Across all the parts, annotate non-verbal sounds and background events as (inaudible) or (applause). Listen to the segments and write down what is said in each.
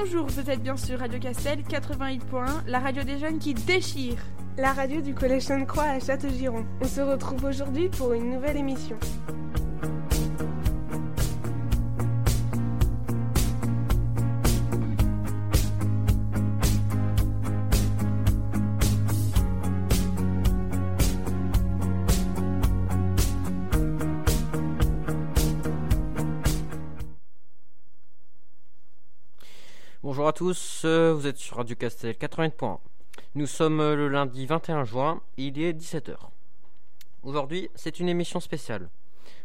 Bonjour, vous êtes bien sur Radio Castel 88.1, la radio des jeunes qui déchire. La radio du Collège Sainte-Croix à Châteaugiron. On se retrouve aujourd'hui pour une nouvelle émission. Bonjour à tous, euh, vous êtes sur Radio Castel 80.1. Nous sommes euh, le lundi 21 juin, il est 17h. Aujourd'hui, c'est une émission spéciale.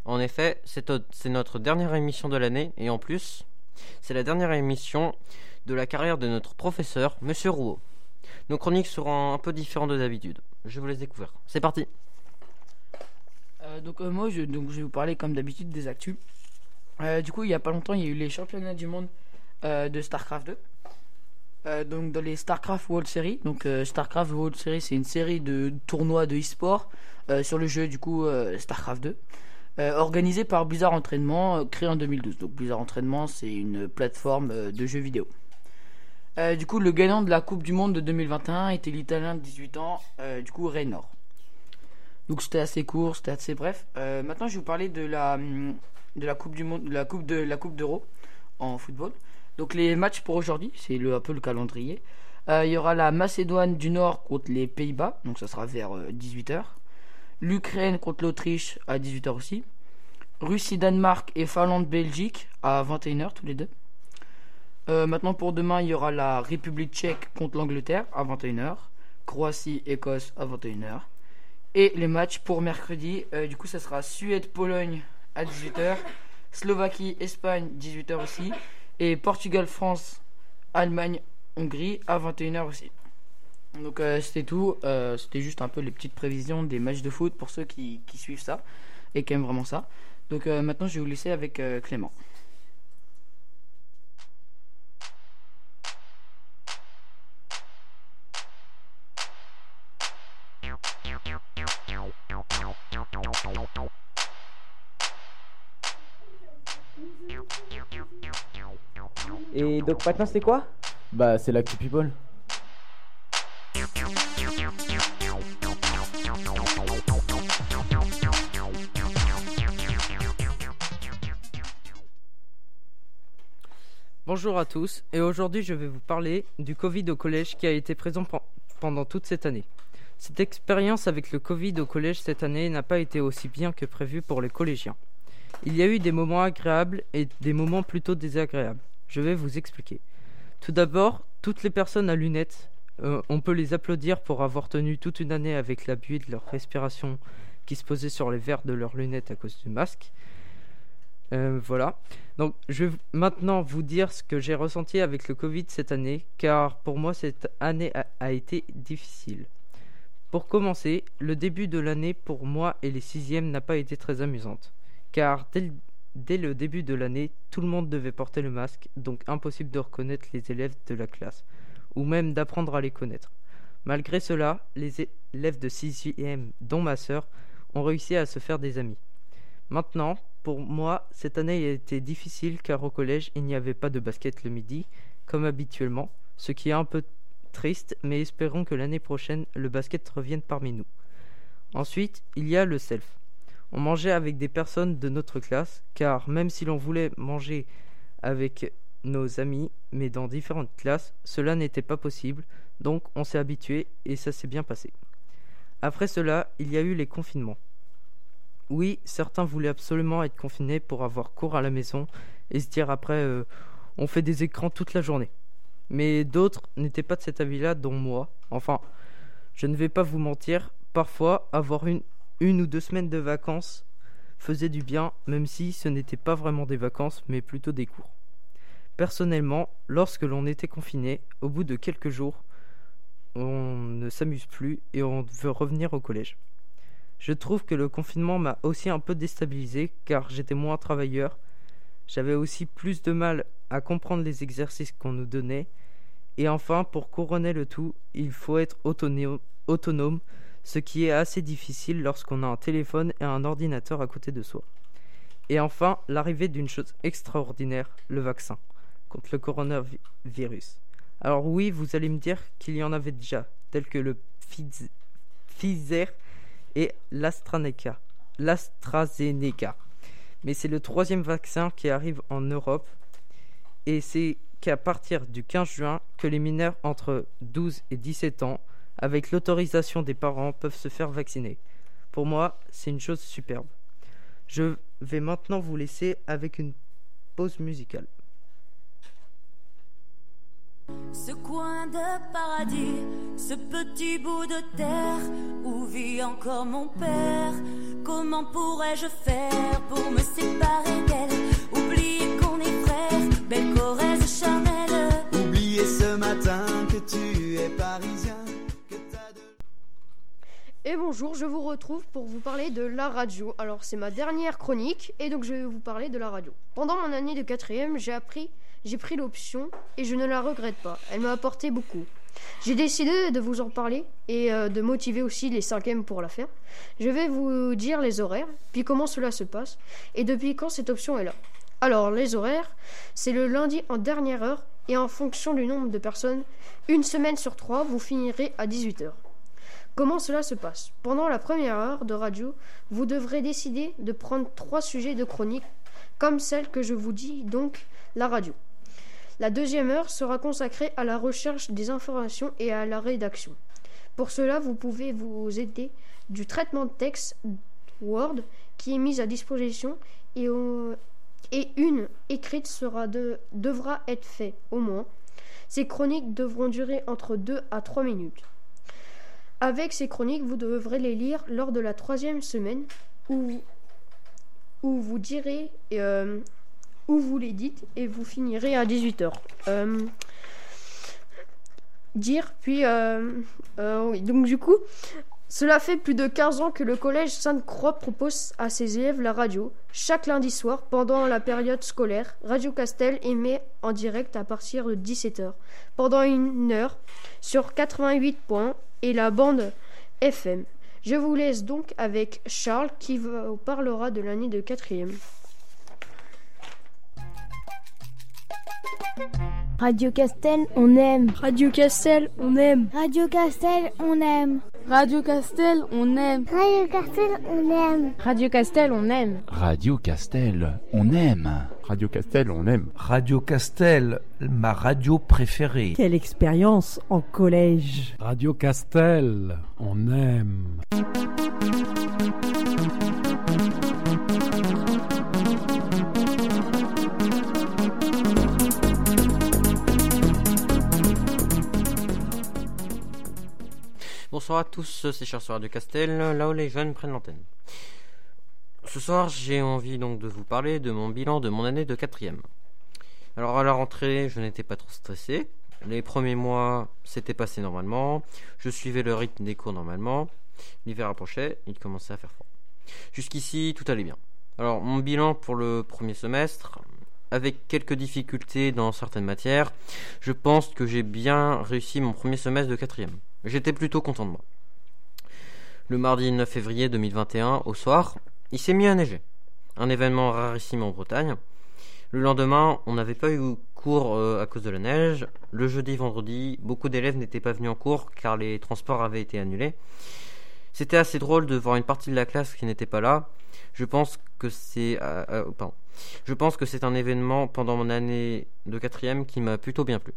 En effet, c'est notre dernière émission de l'année et en plus, c'est la dernière émission de la carrière de notre professeur, Monsieur Rouault. Nos chroniques seront un peu différentes de d'habitude. Je vous les découvrir. C'est parti. Euh, donc moi je, vais vous parler comme d'habitude des actus. Du coup il y a pas longtemps il y a eu les championnats du monde de StarCraft 2. Euh, donc dans les StarCraft World Series. Donc euh, StarCraft World Series c'est une série de tournois de e-sport euh, sur le jeu du coup StarCraft 2. Euh, organisé par Blizzard Entraînement, créé en 2012. Donc Blizzard Entraînement c'est une plateforme de jeux vidéo. Du coup le gagnant de la Coupe du Monde de 2021 était l'Italien de 18 ans, du coup Raynor. Donc c'était assez court, c'était assez bref. Maintenant, je vais vous parler de la hum, de la Coupe du Monde, de la Coupe de la Coupe d'Euro en football. Donc les matchs pour aujourd'hui, c'est un peu le calendrier. Euh, il y aura la Macédoine du Nord contre les Pays-Bas, donc ça sera vers 18h. L'Ukraine contre l'Autriche à 18h aussi. Russie, Danemark et Finlande, Belgique à 21h tous les deux. Euh, maintenant pour demain, il y aura la République tchèque contre l'Angleterre à 21h. Croatie, Écosse à 21h. Et les matchs pour mercredi, euh, du coup, ça sera Suède-Pologne à 18h, Slovaquie-Espagne 18h aussi, et Portugal-France, Allemagne-Hongrie à 21h aussi. Donc euh, c'était tout, Euh, c'était juste un peu les petites prévisions des matchs de foot pour ceux qui, suivent ça et qui aiment vraiment ça. Donc euh, maintenant, je vais vous laisser avec Clément. Donc maintenant c'est quoi? Bah, c'est l'actu people. Bonjour à tous, et aujourd'hui je vais vous parler du Covid au collège qui a été présent pen- pendant toute cette année. Cette expérience avec le Covid au collège cette année n'a pas été aussi bien que prévu pour les collégiens. Il y a eu des moments agréables et des moments plutôt désagréables. Je vais vous expliquer. Tout d'abord, toutes les personnes à lunettes, euh, on peut les applaudir pour avoir tenu toute une année avec la buée de leur respiration qui se posait sur les verres de leurs lunettes à cause du masque. Euh, voilà. Donc, je vais maintenant vous dire ce que j'ai ressenti avec le Covid cette année, car pour moi, cette année a, été difficile. Pour commencer, le début de l'année pour moi et les sixièmes n'a pas été très amusante, car dès dès le début de l'année, tout le monde devait porter le masque, donc impossible de reconnaître les élèves de la classe, ou même d'apprendre à les connaître. Malgré cela, les élèves de sixième, dont ma sœur, ont réussi à se faire des amis. Maintenant, pour moi, cette année a été difficile car au collège, il n'y avait pas de basket le midi, comme habituellement, ce qui est un peu triste, mais espérons que l'année prochaine, le basket revienne parmi nous. Ensuite, il y a le self. On mangeait avec des personnes de notre classe, car même si l'on voulait manger avec nos amis, mais dans différentes classes, cela n'était pas possible, donc on s'est habitué et ça s'est bien passé. Après cela, il y a eu les confinements. Oui, certains voulaient absolument être confinés pour avoir cours à la maison et se dire après euh, on fait des écrans toute la journée. Mais d'autres n'étaient pas de cet avis-là, dont moi. Enfin, je ne vais pas vous mentir, parfois avoir une, une ou deux semaines de vacances faisait du bien, même si ce n'était pas vraiment des vacances, mais plutôt des cours. Personnellement, lorsque l'on était confiné, au bout de quelques jours, on ne s'amuse plus et on veut revenir au collège. Je trouve que le confinement m'a aussi un peu déstabilisé car j'étais moins travailleur. J'avais aussi plus de mal à comprendre les exercices qu'on nous donnait. Et enfin, pour couronner le tout, il faut être autono- autonome, ce qui est assez difficile lorsqu'on a un téléphone et un ordinateur à côté de soi. Et enfin, l'arrivée d'une chose extraordinaire, le vaccin. contre le coronavirus. Alors oui, vous allez me dire qu'il y en avait déjà, tels que le Pfiz- Pfizer et l'AstraZeneca. Mais c'est le troisième vaccin qui arrive en Europe et c'est qu'à partir du 15 juin que les mineurs entre 12 et 17 ans, avec l'autorisation des parents, peuvent se faire vacciner. Pour moi, c'est une chose superbe. Je vais maintenant vous laisser avec une pause musicale. Ce coin de paradis, ce petit bout de terre où vit encore mon père. Comment pourrais-je faire pour me séparer d'elle? Oublier qu'on est frères, belle Corrèze charnelle. Et bonjour, je vous retrouve pour vous parler de la radio. Alors c'est ma dernière chronique et donc je vais vous parler de la radio. Pendant mon année de quatrième, j'ai appris, j'ai pris l'option et je ne la regrette pas. Elle m'a apporté beaucoup. J'ai décidé de vous en parler et euh, de motiver aussi les cinquièmes pour la faire. Je vais vous dire les horaires, puis comment cela se passe et depuis quand cette option est là. Alors les horaires, c'est le lundi en dernière heure et en fonction du nombre de personnes, une semaine sur trois, vous finirez à 18h. Comment cela se passe? Pendant la première heure de radio, vous devrez décider de prendre trois sujets de chronique, comme celle que je vous dis, donc la radio. La deuxième heure sera consacrée à la recherche des informations et à la rédaction. Pour cela, vous pouvez vous aider du traitement de texte Word qui est mis à disposition et, une écrite sera de, devra être faite au moins. Ces chroniques devront durer entre 2 à 3 minutes. Avec ces chroniques, vous devrez les lire lors de la troisième semaine où, où vous direz euh, où vous les dites et vous finirez à 18h. dire, puis euh, euh, oui, donc du coup, cela fait plus de 15 ans que le collège Sainte-Croix propose à ses élèves la radio. Chaque lundi soir, pendant la période scolaire, Radio Castel émet en direct à partir de 17h, pendant une heure, sur 88 points et la bande FM. Je vous laisse donc avec Charles qui vous parlera de l'année de quatrième. Radio Castel, on aime. Radio Castel, on aime. Radio Castel, on aime. Radio Castel, on aime. Radio Castel, on aime. Radio Castel, on aime. Radio Castel, on aime. Radio Castel, on aime. Radio Castel, ma radio préférée. Quelle expérience en collège. Radio Castel, on aime. Bonsoir à tous, c'est Cher sur Radio Castel, là où les jeunes prennent l'antenne. Ce soir, j'ai envie donc de vous parler de mon bilan de mon année de quatrième. Alors à la rentrée, je n'étais pas trop stressé. Les premiers mois, c'était passé normalement. Je suivais le rythme des cours normalement. L'hiver approchait, il commençait à faire froid. Jusqu'ici, tout allait bien. Alors mon bilan pour le premier semestre, avec quelques difficultés dans certaines matières, je pense que j'ai bien réussi mon premier semestre de quatrième. J'étais plutôt content de moi. Le mardi 9 février 2021, au soir, il s'est mis à neiger. Un événement rarissime en Bretagne. Le lendemain, on n'avait pas eu cours euh, à cause de la neige. Le jeudi, vendredi, beaucoup d'élèves n'étaient pas venus en cours car les transports avaient été annulés. C'était assez drôle de voir une partie de la classe qui n'était pas là. Je pense que c'est, euh, euh. Je pense que c'est un événement pendant mon année de quatrième qui m'a plutôt bien plu.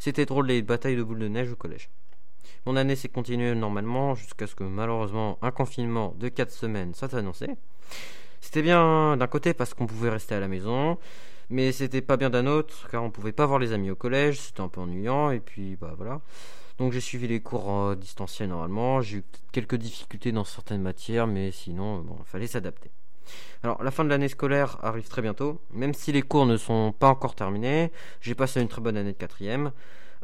C'était drôle les batailles de boules de neige au collège. Mon année s'est continuée normalement jusqu'à ce que malheureusement un confinement de 4 semaines soit annoncé. C'était bien d'un côté parce qu'on pouvait rester à la maison, mais c'était pas bien d'un autre car on pouvait pas voir les amis au collège, c'était un peu ennuyant et puis bah voilà. Donc j'ai suivi les cours en distanciel normalement, j'ai eu quelques difficultés dans certaines matières, mais sinon bon, il fallait s'adapter. Alors la fin de l'année scolaire arrive très bientôt, même si les cours ne sont pas encore terminés, j'ai passé une très bonne année de quatrième.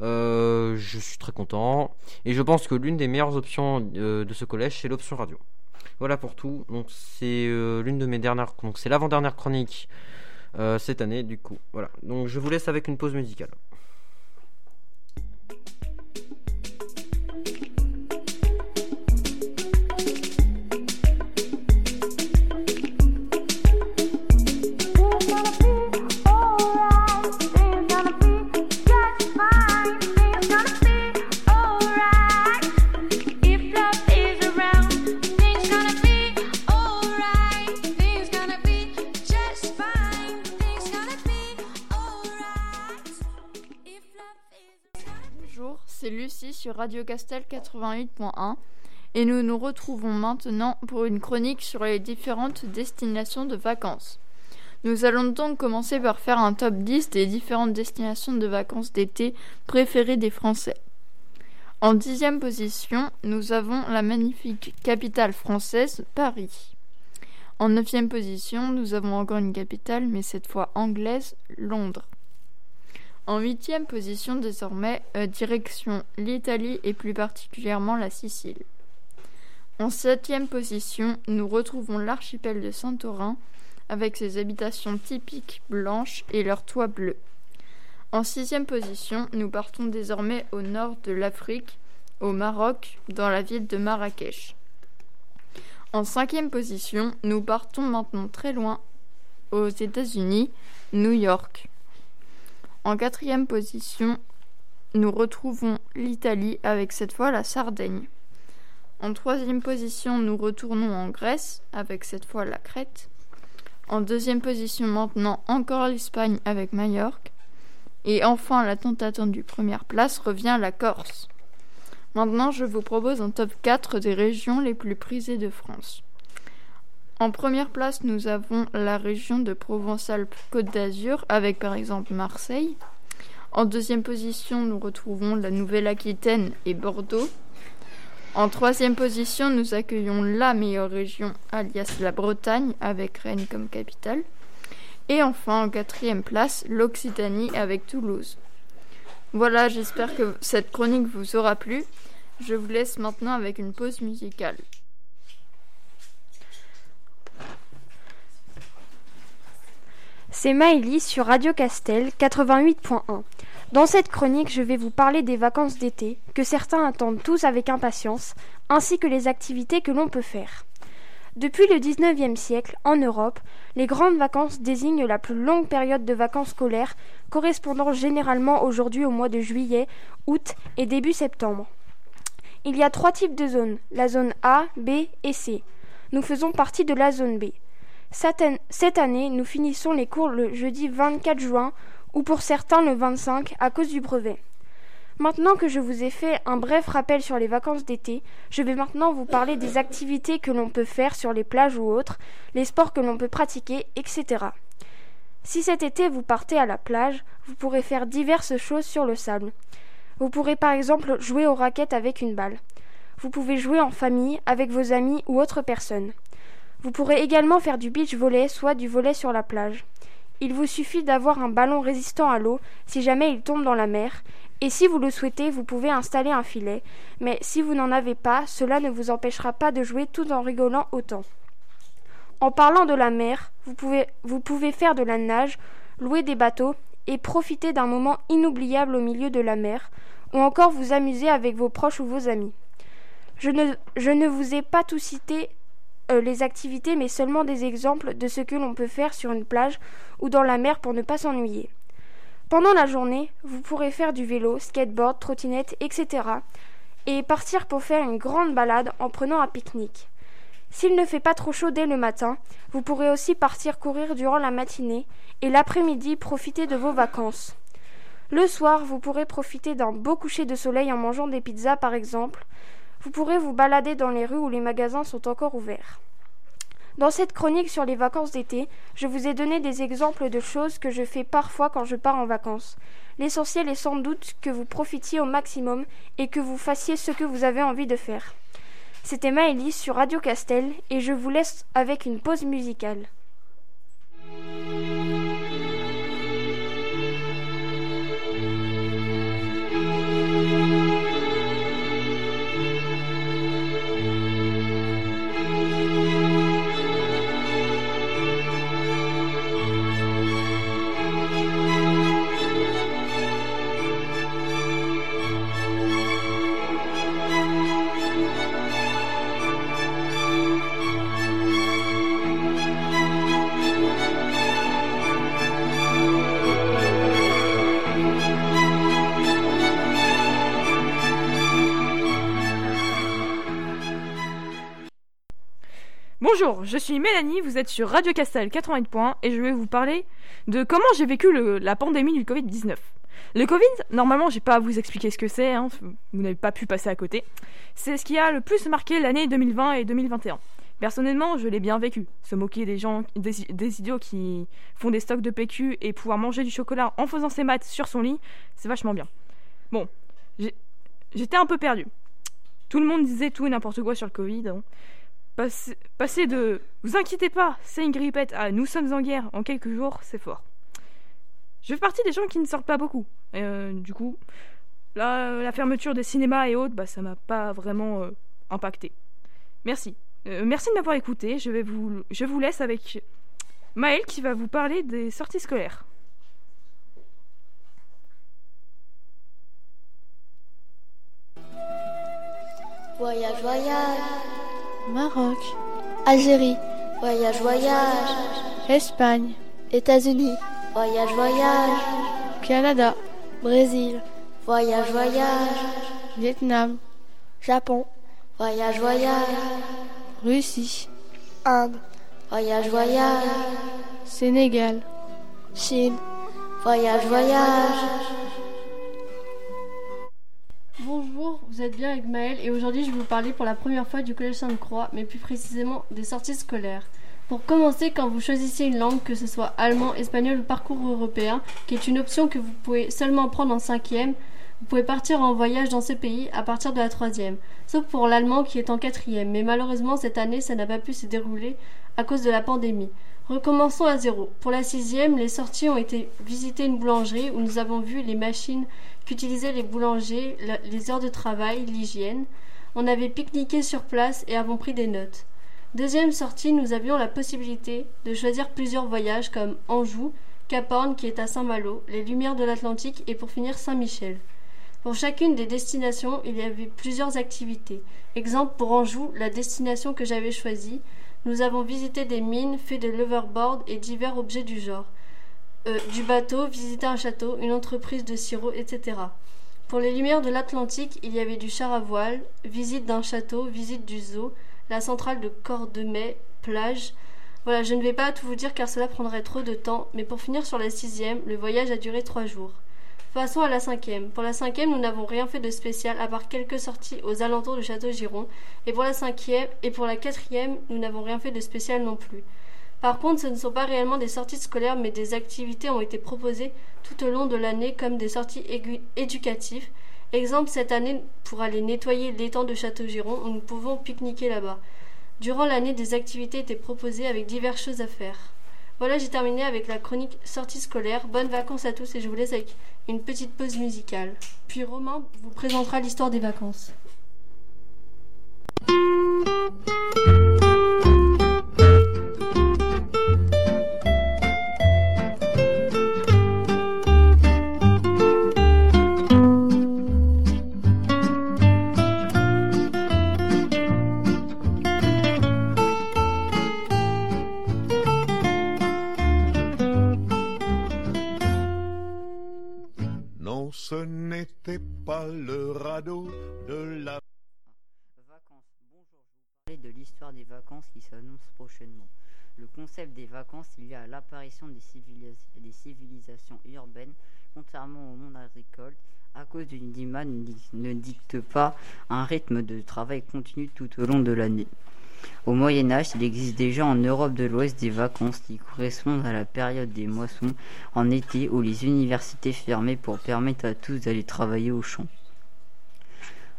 Euh, je suis très content et je pense que l'une des meilleures options euh, de ce collège c'est l'option radio. Voilà pour tout. Donc c'est euh, l'une de mes dernières, donc c'est l'avant-dernière chronique cette année du coup. Voilà. Donc je vous laisse avec une pause musicale. C'est Lucie sur Radio Castel 88.1 et nous nous retrouvons maintenant pour une chronique sur les différentes destinations de vacances. Nous allons donc commencer par faire un top 10 des différentes destinations de vacances d'été préférées des Français. En dixième position, nous avons la magnifique capitale française, Paris. En neuvième position, nous avons encore une capitale, mais cette fois anglaise, Londres. En huitième position désormais, euh, direction l'Italie et plus particulièrement la Sicile. En septième position, nous retrouvons l'archipel de Santorin avec ses habitations typiques blanches et leurs toits bleus. En sixième position, nous partons désormais au nord de l'Afrique, au Maroc, dans la ville de Marrakech. En cinquième position, nous partons maintenant très loin, aux États-Unis, New York. En quatrième position, nous retrouvons l'Italie avec cette fois la Sardaigne. En troisième position, nous retournons en Grèce avec cette fois la Crète. En deuxième position maintenant encore l'Espagne avec Majorque. Et enfin la tant attendue première place revient la Corse. Maintenant je vous propose un top 4 des régions les plus prisées de France. En première place, nous avons la région de Provence-Alpes-Côte d'Azur, avec par exemple Marseille. En deuxième position, nous retrouvons la Nouvelle-Aquitaine et Bordeaux. En troisième position, nous accueillons la meilleure région, alias la Bretagne, avec Rennes comme capitale. Et enfin, en quatrième place, l'Occitanie avec Toulouse. Voilà, j'espère que cette chronique vous aura plu. Je vous laisse maintenant avec une pause musicale. C'est Maëlys sur Radio Castel 88.1. Dans cette chronique, je vais vous parler des vacances d'été, que certains attendent tous avec impatience, ainsi que les activités que l'on peut faire. Depuis le XIXe siècle, en Europe, les grandes vacances désignent la plus longue période de vacances scolaires, correspondant généralement aujourd'hui au mois de juillet, août et début septembre. Il y a trois types de zones, la zone A, B et C. Nous faisons partie de la zone B. Cette année, nous finissons les cours le jeudi 24 juin ou pour certains le 25 à cause du brevet. Maintenant que je vous ai fait un bref rappel sur les vacances d'été, je vais maintenant vous parler des activités que l'on peut faire sur les plages ou autres, les sports que l'on peut pratiquer, etc. Si cet été vous partez à la plage, vous pourrez faire diverses choses sur le sable. Vous pourrez par exemple jouer aux raquettes avec une balle. Vous pouvez jouer en famille, avec vos amis ou autres personnes. Vous pourrez également faire du beach volley, soit du volley sur la plage. Il vous suffit d'avoir un ballon résistant à l'eau si jamais il tombe dans la mer, et si vous le souhaitez, vous pouvez installer un filet, mais si vous n'en avez pas, cela ne vous empêchera pas de jouer tout en rigolant autant. En parlant de la mer, vous pouvez, faire de la nage, louer des bateaux et profiter d'un moment inoubliable au milieu de la mer, ou encore vous amuser avec vos proches ou vos amis. Je ne, vous ai pas tout cité les activités, mais seulement des exemples de ce que l'on peut faire sur une plage ou dans la mer pour ne pas s'ennuyer. Pendant la journée, vous pourrez faire du vélo, skateboard, trottinette, etc. et partir pour faire une grande balade en prenant un pique-nique. S'il ne fait pas trop chaud dès le matin, vous pourrez aussi partir courir durant la matinée et l'après-midi profiter de vos vacances. Le soir, vous pourrez profiter d'un beau coucher de soleil en mangeant des pizzas par exemple, vous pourrez vous balader dans les rues où les magasins sont encore ouverts. Dans cette chronique sur les vacances d'été, je vous ai donné des exemples de choses que je fais parfois quand je pars en vacances. L'essentiel est sans doute que vous profitiez au maximum et que vous fassiez ce que vous avez envie de faire. C'était Maëlys sur Radio Castel et je vous laisse avec une pause musicale. Bonjour, je suis Mélanie, vous êtes sur Radio Castel 80 points et je vais vous parler de comment j'ai vécu la pandémie du Covid-19. Le Covid, normalement, j'ai pas à vous expliquer ce que c'est, hein, vous n'avez pas pu passer à côté. C'est ce qui a le plus marqué l'année 2020 et 2021. Personnellement, je l'ai bien vécu. Se moquer des gens, des, idiots qui font des stocks de PQ et pouvoir manger du chocolat en faisant ses maths sur son lit, c'est vachement bien. Bon, j'étais un peu perdu. Tout le monde disait tout et n'importe quoi sur le Covid. hein. Passer, de vous inquiétez pas, c'est une grippette à nous sommes en guerre en quelques jours, c'est fort. Je fais partie des gens qui ne sortent pas beaucoup. Et, euh, du coup, là, la fermeture des cinémas et autres, bah, ça m'a pas vraiment euh, impacté. Merci. Euh, merci de m'avoir écouté. Je, vais vous, je vous laisse avec Maël qui va vous parler des sorties scolaires. Voyage, voyage. Maroc, Algérie. Voyage, voyage. Espagne, États-Unis. Voyage, voyage. Canada, Brésil. Voyage, voyage. Vietnam, Japon. Voyage, voyage. Russie, Inde. Voyage, voyage. Sénégal, Chine. Voyage, voyage. Vous êtes bien avec Maëlle et aujourd'hui je vais vous parler pour la première fois du Collège Sainte-Croix, mais plus précisément des sorties scolaires. Pour commencer, quand vous choisissez une langue, que ce soit allemand, espagnol ou parcours européen, qui est une option que vous pouvez seulement prendre en cinquième, vous pouvez partir en voyage dans ce pays à partir de la troisième, sauf pour l'allemand qui est en quatrième, mais malheureusement cette année ça n'a pas pu se dérouler à cause de la pandémie. Recommençons à zéro. Pour la sixième, les sorties ont été visiter une boulangerie où nous avons vu les machines qu'utilisaient les boulangers, la- les heures de travail, l'hygiène. On avait pique-niqué sur place et avons pris des notes. Deuxième sortie, nous avions la possibilité de choisir plusieurs voyages comme Anjou, Cap Horn qui est à Saint-Malo, les Lumières de l'Atlantique et pour finir Saint-Michel. Pour chacune des destinations, il y avait plusieurs activités. Exemple pour Anjou, la destination que j'avais choisie, nous avons visité des mines, fait de l'overboard et divers objets du genre. Euh, du bateau, visiter un château, une entreprise de sirop, etc. Pour les lumières de l'Atlantique, il y avait du char à voile, visite d'un château, visite du zoo, la centrale de Cordemais, plage. Voilà, je ne vais pas tout vous dire car cela prendrait trop de temps, mais pour finir sur la sixième, le voyage a duré trois jours. Passons à la cinquième. Pour la cinquième, nous n'avons rien fait de spécial à part quelques sorties aux alentours du château Giron. Et pour la cinquième et pour la quatrième, nous n'avons rien fait de spécial non plus. Par contre, ce ne sont pas réellement des sorties scolaires, mais des activités ont été proposées tout au long de l'année comme des sorties éducatives. Exemple, cette année, pour aller nettoyer l'étang de Château-Giron, où nous pouvons pique-niquer là-bas. Durant l'année, des activités étaient proposées avec diverses choses à faire. Voilà, j'ai terminé avec la chronique sortie scolaire. Bonnes vacances à tous et je vous laisse avec une petite pause musicale. Puis Romain vous présentera l'histoire des vacances. Vacances qui s'annonce prochainement. Le concept des vacances est lié à l'apparition des, civilis- des civilisations urbaines, contrairement au monde agricole, à cause du climat ne dic- ne dicte pas un rythme de travail continu tout au long de l'année. Au Moyen Âge, il existe déjà en Europe de l'Ouest des vacances qui correspondent à la période des moissons en été où les universités fermaient pour permettre à tous d'aller travailler au champ.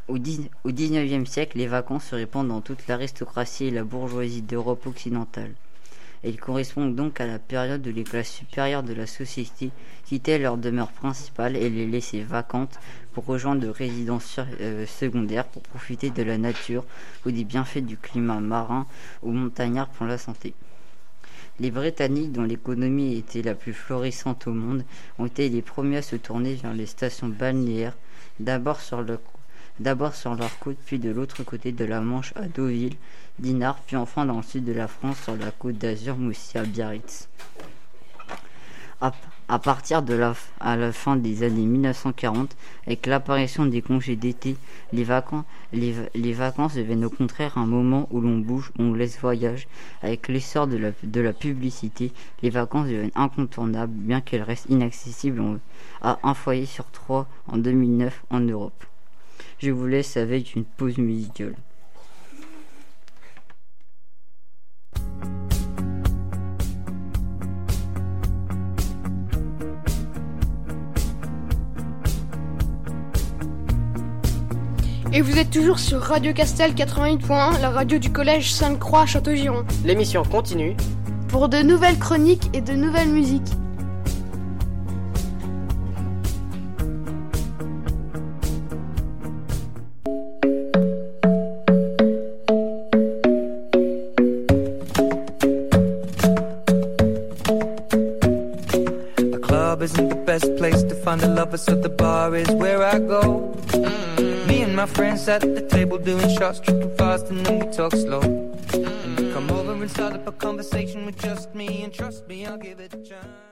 Au XIXe siècle, les vacances se répandent dans toute l'aristocratie et la bourgeoisie d'Europe occidentale. Elles correspondent donc à la période où les classes supérieures de la société quittaient leur demeure principale et les laissaient vacantes pour rejoindre de résidences euh, secondaires pour profiter de la nature ou des bienfaits du climat marin ou montagnard pour la santé. Les Britanniques, dont l'économie était la plus florissante au monde, ont été les premiers à se tourner vers les stations balnéaires, d'abord sur, le- d'abord sur leur côte, puis de l'autre côté de la Manche à Deauville, Dinard, puis enfin dans le sud de la France sur la côte d'Azur, Moussia, Biarritz. À, partir de la, fin des années 1940, avec l'apparition des congés d'été, les vacances, deviennent au contraire un moment où l'on bouge, on laisse voyage. Avec l'essor de la, de la publicité, les vacances deviennent incontournables, bien qu'elles restent inaccessibles à un foyer sur trois en 2009 en Europe. Je vous laisse avec une pause musicale. Et vous êtes toujours sur Radio Castel 88.1, la radio du collège Sainte-Croix Château-Giron. L'émission continue. Pour de nouvelles chroniques et de nouvelles musiques. Lover, so the bar is where I go. Mm. Me and my friends at the table doing shots, tripping fast, and then we talk slow. And you come over and start up a conversation with just me, and trust me, I'll give it a chance.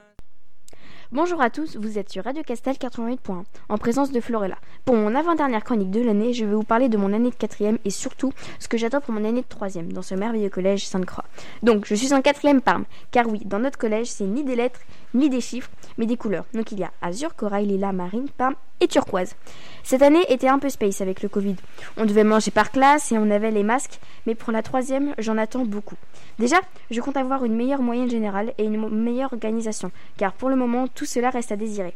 Bonjour à tous, vous êtes sur Radio Castel 88.1 en présence de Florella. Pour mon avant-dernière chronique de l'année, je vais vous parler de mon année de quatrième et surtout ce que j'attends pour mon année de troisième dans ce merveilleux collège Sainte-Croix. Donc je suis en quatrième Parme, car oui, dans notre collège c'est ni des lettres, ni des chiffres, mais des couleurs. Donc il y a azur, corail, lilas, marine, parme et turquoise. Cette année était un peu space avec le Covid. On devait manger par classe et on avait les masques, mais pour la troisième, j'en attends beaucoup. Déjà, je compte avoir une meilleure moyenne générale et une meilleure organisation, car pour le moment, tout cela reste à désirer.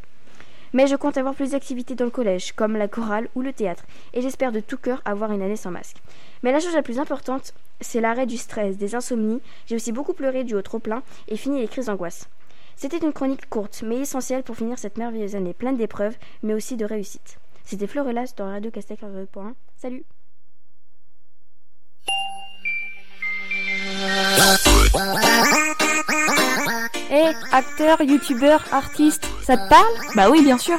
Mais je compte avoir plus d'activités dans le collège, comme la chorale ou le théâtre, et j'espère de tout cœur avoir une année sans masque. Mais la chose la plus importante, c'est l'arrêt du stress, des insomnies. J'ai aussi beaucoup pleuré dû au trop-plein et fini les crises d'angoisse. C'était une chronique courte, mais essentielle pour finir cette merveilleuse année pleine d'épreuves, mais aussi de réussite. C'était Florelas dans Radio Castel 42.1. Salut Eh, acteur, youtubeur, artiste, ça te parle? Bah oui, bien sûr.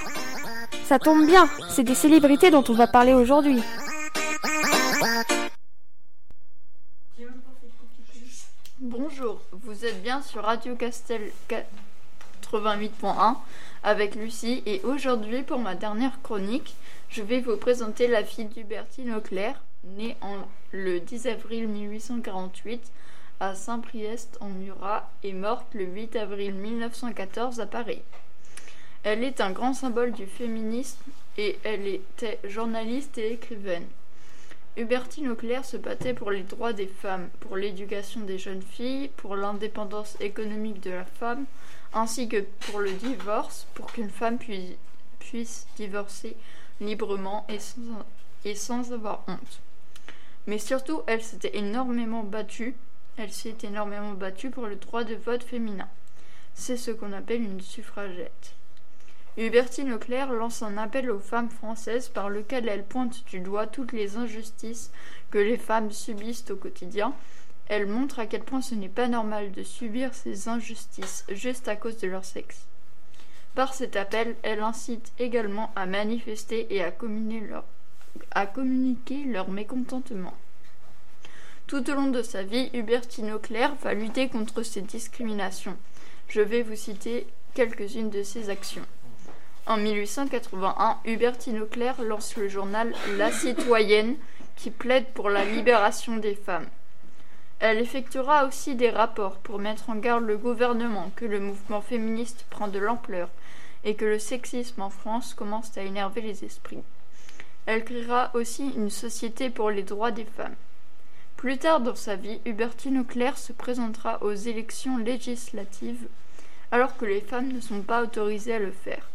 Ça tombe bien, c'est des célébrités dont on va parler aujourd'hui. Bonjour, vous êtes bien sur Radio Castel 88.1 avec Lucie et aujourd'hui pour ma dernière chronique, je vais vous présenter la fille d'Hubertine Auclair, née le 10 avril 1848 à Saint-Priest en Murat et morte le 8 avril 1914 à Paris. Elle est un grand symbole du féminisme et elle était journaliste et écrivaine. Hubertine Auclair se battait pour les droits des femmes, pour l'éducation des jeunes filles, pour l'indépendance économique de la femme, ainsi que pour le divorce, pour qu'une femme puisse, divorcer librement et sans, et sans avoir honte. Mais surtout, elle s'était énormément battue, elle s'est énormément battue pour le droit de vote féminin. C'est ce qu'on appelle une suffragette. Hubertine Auclair lance un appel aux femmes françaises par lequel elle pointe du doigt toutes les injustices que les femmes subissent au quotidien. Elle montre à quel point ce n'est pas normal de subir ces injustices juste à cause de leur sexe. Par cet appel, elle incite également à manifester et à communiquer leur, mécontentement. Tout au long de sa vie, Hubertine Auclair va lutter contre ces discriminations. Je vais vous citer quelques-unes de ses actions. En 1881, Hubertine Auclair lance le journal La Citoyenne qui plaide pour la libération des femmes. Elle effectuera aussi des rapports pour mettre en garde le gouvernement que le mouvement féministe prend de l'ampleur et que le sexisme en France commence à énerver les esprits. Elle créera aussi une société pour les droits des femmes. Plus tard dans sa vie, Hubertine Auclair se présentera aux élections législatives alors que les femmes ne sont pas autorisées à le faire.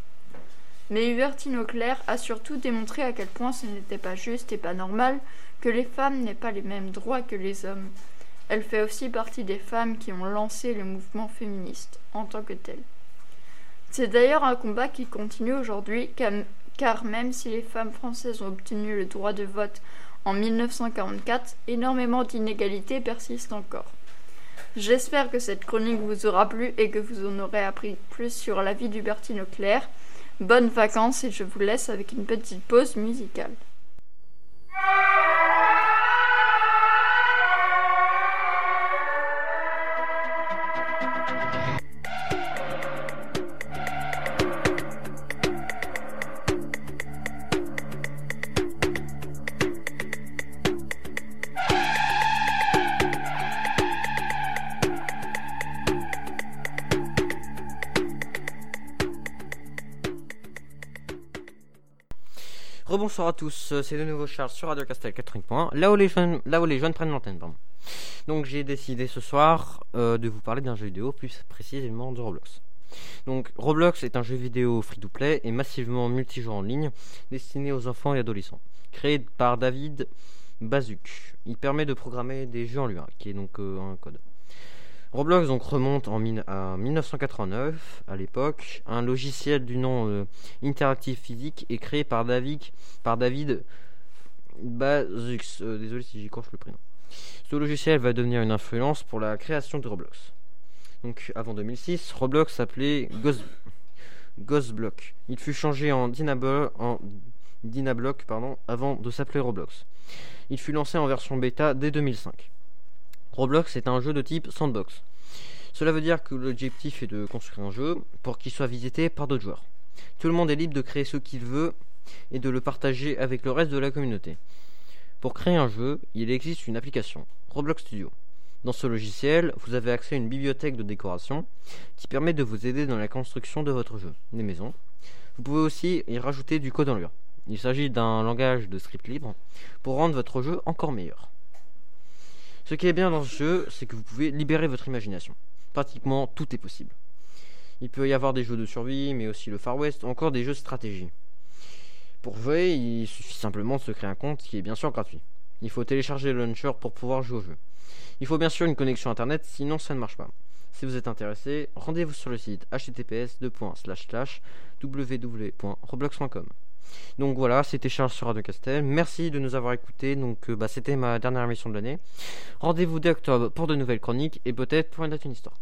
Mais Hubertine Auclair a surtout démontré à quel point ce n'était pas juste et pas normal que les femmes n'aient pas les mêmes droits que les hommes. Elle fait aussi partie des femmes qui ont lancé le mouvement féministe en tant que tel. C'est d'ailleurs un combat qui continue aujourd'hui car même si les femmes françaises ont obtenu le droit de vote en 1944, énormément d'inégalités persistent encore. J'espère que cette chronique vous aura plu et que vous en aurez appris plus sur la vie d'Hubertine Auclair. Bonnes vacances et je vous laisse avec une petite pause musicale. Rebonsoir à tous, euh, c'est de nouveau Charles sur Radio Castel 80.1, là où les jeunes, là où les jeunes prennent l'antenne. Donc j'ai décidé ce soir euh, de vous parler d'un jeu vidéo, plus précisément de Roblox. Donc Roblox est un jeu vidéo free-to-play et massivement multijoueur en ligne, destiné aux enfants et adolescents. Créé par David Bazuk, il permet de programmer des jeux en Lua, qui est donc euh, un code. Roblox donc remonte en à 1989 à l'époque. Un logiciel du nom euh, Interactive Physique est créé par David, par David Bazux. Euh, désolé si j'écorche le prénom. Ce logiciel va devenir une influence pour la création de Roblox. Donc avant 2006, Roblox s'appelait Ghost, Ghostblock. Il fut changé en Dynablock, en Dynablock pardon, avant de s'appeler Roblox. Il fut lancé en version bêta dès 2005. Roblox est un jeu de type sandbox. Cela veut dire que l'objectif est de construire un jeu pour qu'il soit visité par d'autres joueurs. Tout le monde est libre de créer ce qu'il veut et de le partager avec le reste de la communauté. Pour créer un jeu, il existe une application, Roblox Studio. Dans ce logiciel, vous avez accès à une bibliothèque de décoration qui permet de vous aider dans la construction de votre jeu, des maisons. Vous pouvez aussi y rajouter du code en Lua. Il s'agit d'un langage de script libre pour rendre votre jeu encore meilleur. Ce qui est bien dans ce jeu, c'est que vous pouvez libérer votre imagination. Pratiquement tout est possible. Il peut y avoir des jeux de survie, mais aussi le Far West, ou encore des jeux de stratégie. Pour jouer, il suffit simplement de se créer un compte qui est bien sûr gratuit. Il faut télécharger le launcher pour pouvoir jouer au jeu. Il faut bien sûr une connexion internet, sinon ça ne marche pas. Si vous êtes intéressé, rendez-vous sur le site https www.roblox.com. Donc voilà, c'était Charles sur Radio Castel. Merci de nous avoir écoutés. Donc euh, bah, c'était ma dernière émission de l'année. Rendez-vous dès octobre pour de nouvelles chroniques et peut-être pour une date une histoire.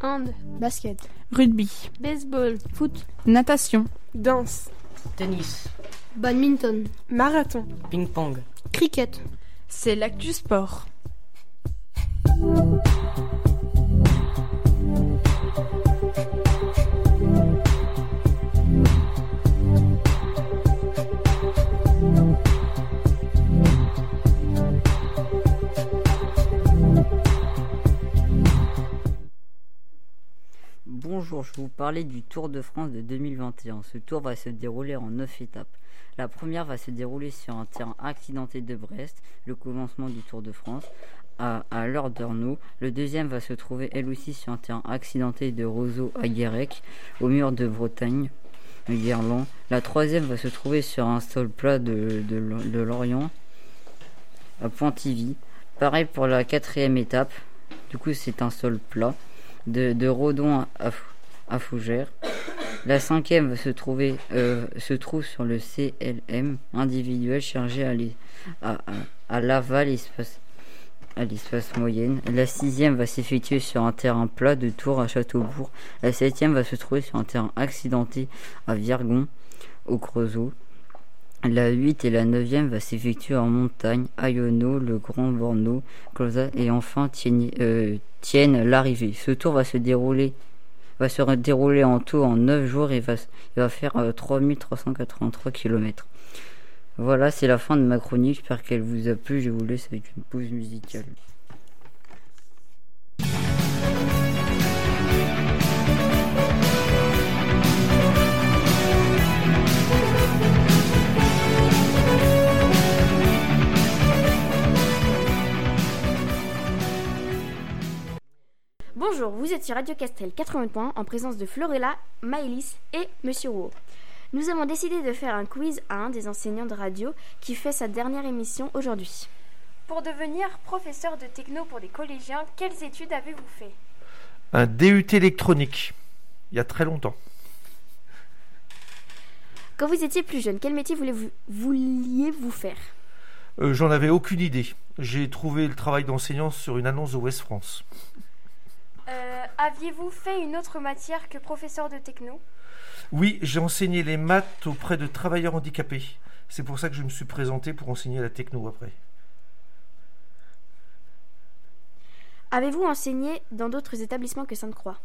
Hand, basket, Rugby, baseball, foot, natation, danse, Tennis, badminton, marathon, ping-pong, cricket. c'est l'actu sport. Bonjour, je vais vous parler du Tour de France de 2021. Ce tour va se dérouler en 9 étapes. La première va se dérouler sur un terrain accidenté de Brest, le commencement du Tour de France, à, à d'Ornaud. Le deuxième va se trouver elle aussi sur un terrain accidenté de Roseau à Guérec, au mur de Bretagne, à Guerlain. La troisième va se trouver sur un sol plat de, de, Lorient, à Pontivy. Pareil pour la quatrième étape. Du coup, c'est un sol plat de, de Redon à, à Fougères. La cinquième va se trouver euh, se trouve sur le CLM individuel chargé à, l'es- à, à, à Laval espace à l'espace moyenne. La sixième va s'effectuer sur un terrain plat de Tours à Châteaubourg. La septième va se trouver sur un terrain accidenté à Virgon au Creusot. La 8 et la 9e va s'effectuer en montagne, à Iono, le Grand Borno, Closa et enfin tiennent, euh, l'arrivée. Ce tour va se dérouler va se dérouler en tout en 9 jours et va, va faire euh, 3383 km. Voilà, c'est la fin de ma chronique. J'espère qu'elle vous a plu. Je vous laisse avec une pause musicale. Bonjour, vous êtes sur Radio Castel 80 points en présence de Florella, Maëlys et Monsieur Rouault. Nous avons décidé de faire un quiz à un des enseignants de radio qui fait sa dernière émission aujourd'hui. Pour devenir professeur de techno pour les collégiens, quelles études avez-vous fait? Un DUT électronique, il y a très longtemps. Quand vous étiez plus jeune, quel métier voulez-vous- vouliez-vous faire? Euh, J'en avais aucune idée. J'ai trouvé le travail d'enseignant sur une annonce de West France. Euh, Aviez-vous fait une autre matière que professeur de techno? Oui, j'ai enseigné les maths auprès de travailleurs handicapés. C'est pour ça que je me suis présenté pour enseigner la techno après. Avez-vous enseigné dans d'autres établissements que Sainte-Croix?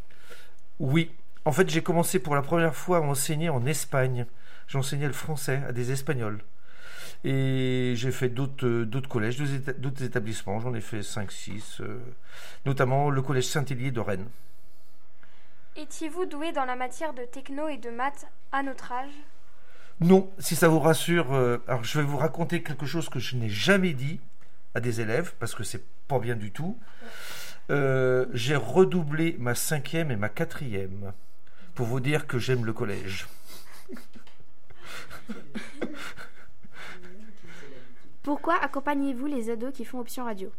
Oui, en fait j'ai commencé pour la première fois à enseigner en Espagne. J'enseignais le français à des Espagnols. Et j'ai fait d'autres euh, d'autres collèges, d'autres éta- d'autres établissements. J'en ai fait 5-6, notamment le collège Saint-Hélier de Rennes. Étiez-vous doué dans la matière de techno et de maths à notre âge? Non, si ça vous rassure, euh, alors je vais vous raconter quelque chose que je n'ai jamais dit à des élèves, parce que c'est pas bien du tout. Euh, j'ai redoublé ma cinquième et ma quatrième, pour vous dire que j'aime le collège. (laughs) Pourquoi accompagnez-vous les ados qui font option radio?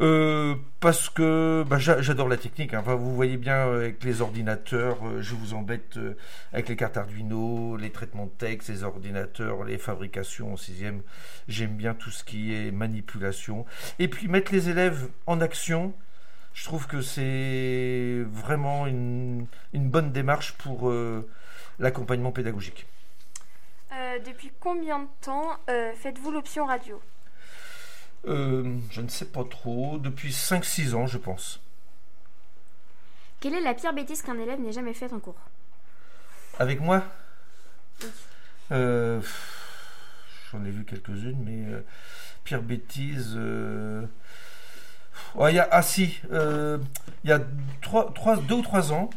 Euh, parce que bah, j'a- j'adore la technique. hein. Vous voyez bien euh, avec les ordinateurs, euh, je vous embête avec les cartes Arduino, les traitements de texte, les ordinateurs, les fabrications en sixième. J'aime bien tout ce qui est manipulation. Et puis mettre les élèves en action, je trouve que c'est vraiment une, bonne démarche pour l'accompagnement pédagogique. Euh, Depuis combien de temps euh, faites-vous l'option radio? Euh, je ne sais pas trop, depuis 5-6 ans, je pense. Quelle est la pire bêtise qu'un élève n'ait jamais faite en cours? Avec moi? Euh, pff, J'en ai vu quelques-unes, mais euh, pire bêtise. euh, oh, il y a, ah si, euh, il y a trois, trois, deux ou trois ans,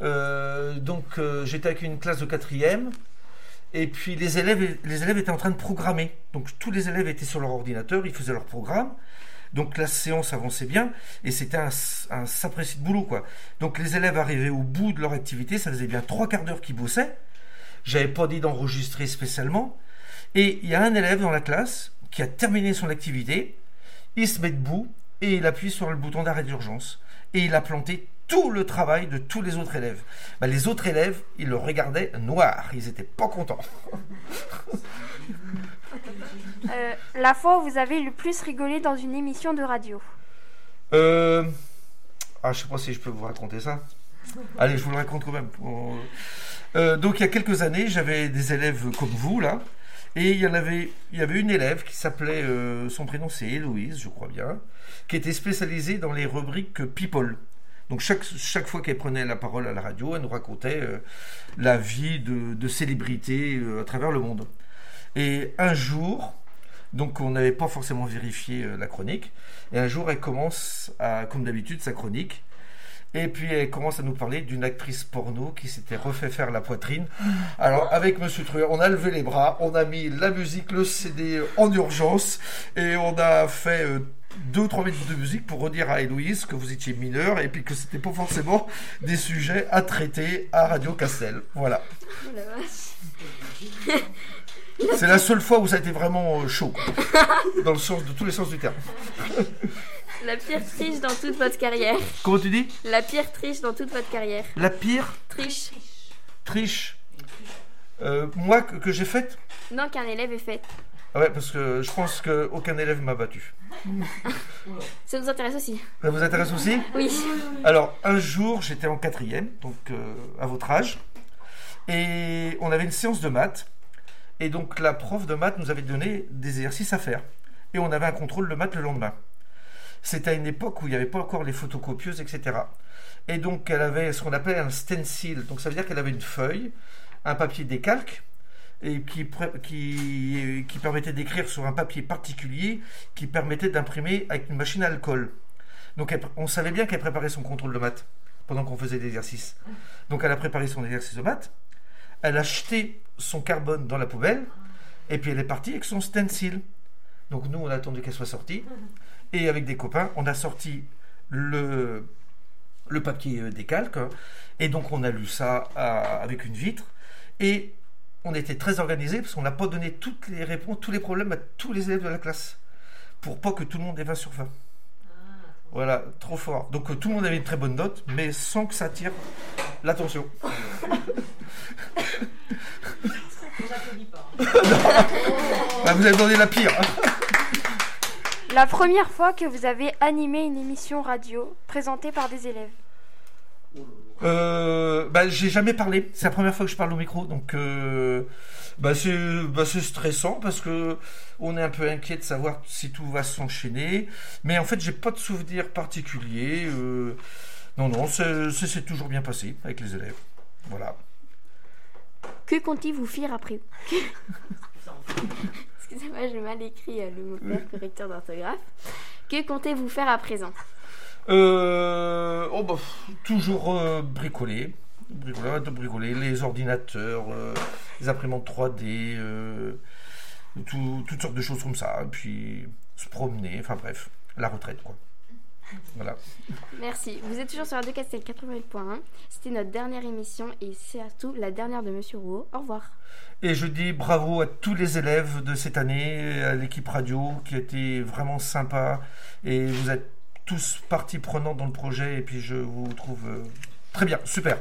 euh, donc euh, j'étais avec une classe de quatrième. Et puis les élèves, les élèves étaient en train de programmer. Donc tous les élèves étaient sur leur ordinateur, ils faisaient leur programme. Donc la séance avançait bien et c'était un, un de boulot quoi. Donc les élèves arrivaient au bout de leur activité, ça faisait bien trois quarts d'heure qu'ils bossaient. J'avais pas dit d'enregistrer spécialement. Et il y a un élève dans la classe qui a terminé son activité, il se met debout et il appuie sur le bouton d'arrêt d'urgence. Et il a planté tout le travail de tous les autres élèves. Bah, les autres élèves, ils le regardaient noir, ils étaient pas contents. (laughs) Euh, La fois où vous avez le plus rigolé dans une émission de radio Euh... Ah, je sais pas si je peux vous raconter ça. Allez, je vous le raconte quand même. pour- Euh, donc, il y a quelques années, j'avais des élèves comme vous, là. Et il y en avait, il y avait une élève qui s'appelait, euh, son prénom c'est Héloïse, je crois bien, qui était spécialisée dans les rubriques People. Donc chaque, fois qu'elle prenait la parole à la radio, elle nous racontait euh, la vie de, célébrités euh, à travers le monde. Et un jour, donc on n'avait pas forcément vérifié euh, la chronique, et un jour elle commence, à, comme d'habitude, sa chronique, et puis elle commence à nous parler d'une actrice porno qui s'était refait faire la poitrine. Alors avec Monsieur Truer, on a levé les bras, on a mis la musique, le CD en urgence, et on a fait deux ou trois minutes de musique pour redire à Héloïse que vous étiez mineur et puis que c'était pas forcément des sujets à traiter à Radio Castel. Voilà. C'est la seule fois où ça a été vraiment euh, chaud, dans le sens de tous les sens du terme. La pire triche dans toute votre carrière. Comment tu dis? La pire triche dans toute votre carrière. La pire Triche. triche euh, moi que, que j'ai faite? Non, qu'un élève ait fait. Ah Ouais, parce que je pense qu'aucun élève m'a battu. Ça nous (laughs) intéresse aussi? Ça vous intéresse aussi? Oui. Alors, un jour, j'étais en quatrième, donc euh, à votre âge, et on avait une séance de maths, et donc la prof de maths nous avait donné des exercices à faire, et on avait un contrôle de maths le lendemain. C'était à une époque où il n'y avait pas encore les photocopieuses, etc. Et donc, elle avait ce qu'on appelle un stencil, donc ça veut dire qu'elle avait une feuille, un papier décalque, et qui, permettait d'écrire sur un papier particulier qui permettait d'imprimer avec une machine à alcool. Donc on savait bien qu'elle préparait son contrôle de maths pendant qu'on faisait l'exercice. Donc elle a préparé son exercice de maths, elle a jeté son carbone dans la poubelle, et puis elle est partie avec son stencil. Donc nous, on a attendu qu'elle soit sortie, et avec des copains, on a sorti le, papier euh, décalque, hein, et donc on a lu ça à- avec une vitre, et on était très organisé parce qu'on n'a pas donné toutes les réponses, tous les problèmes à tous les élèves de la classe, pour pas que tout le monde ait 20 sur 20. Voilà, trop fort. Donc euh, tout le monde avait une très bonne note, mais sans que ça attire l'attention. (laughs) (laughs) Bah, vous avez donné la pire. La première fois que vous avez animé une émission radio présentée par des élèves. Euh, bah, j'ai jamais parlé. C'est la première fois que je parle au micro, donc euh, bah, c'est bah, c'est stressant parce que on est un peu inquiet de savoir si tout va s'enchaîner. Mais en fait, j'ai pas de souvenir particulier. euh, non, non, c'est toujours bien passé avec les élèves. Voilà. Que comptez-vous faire après? Excusez-moi, j'ai mal écrit euh, le mot correcteur d'orthographe. Que comptez-vous faire à présent? Euh, oh bah, toujours euh, bricoler. Bricoler, de bricoler. Les ordinateurs, euh, les imprimantes 3D, euh, tout- toutes sortes de choses comme ça. Et puis se promener, enfin bref, la retraite quoi. Voilà. Merci. Vous êtes toujours sur Radio Castel 88.1. C'était notre dernière émission et c'est surtout la dernière de Monsieur Rouault. Au revoir. Et je dis bravo à tous les élèves de cette année, à l'équipe radio qui a été vraiment sympa. Et vous êtes tous partie prenante dans le projet. Et puis je vous trouve euh, très bien, super.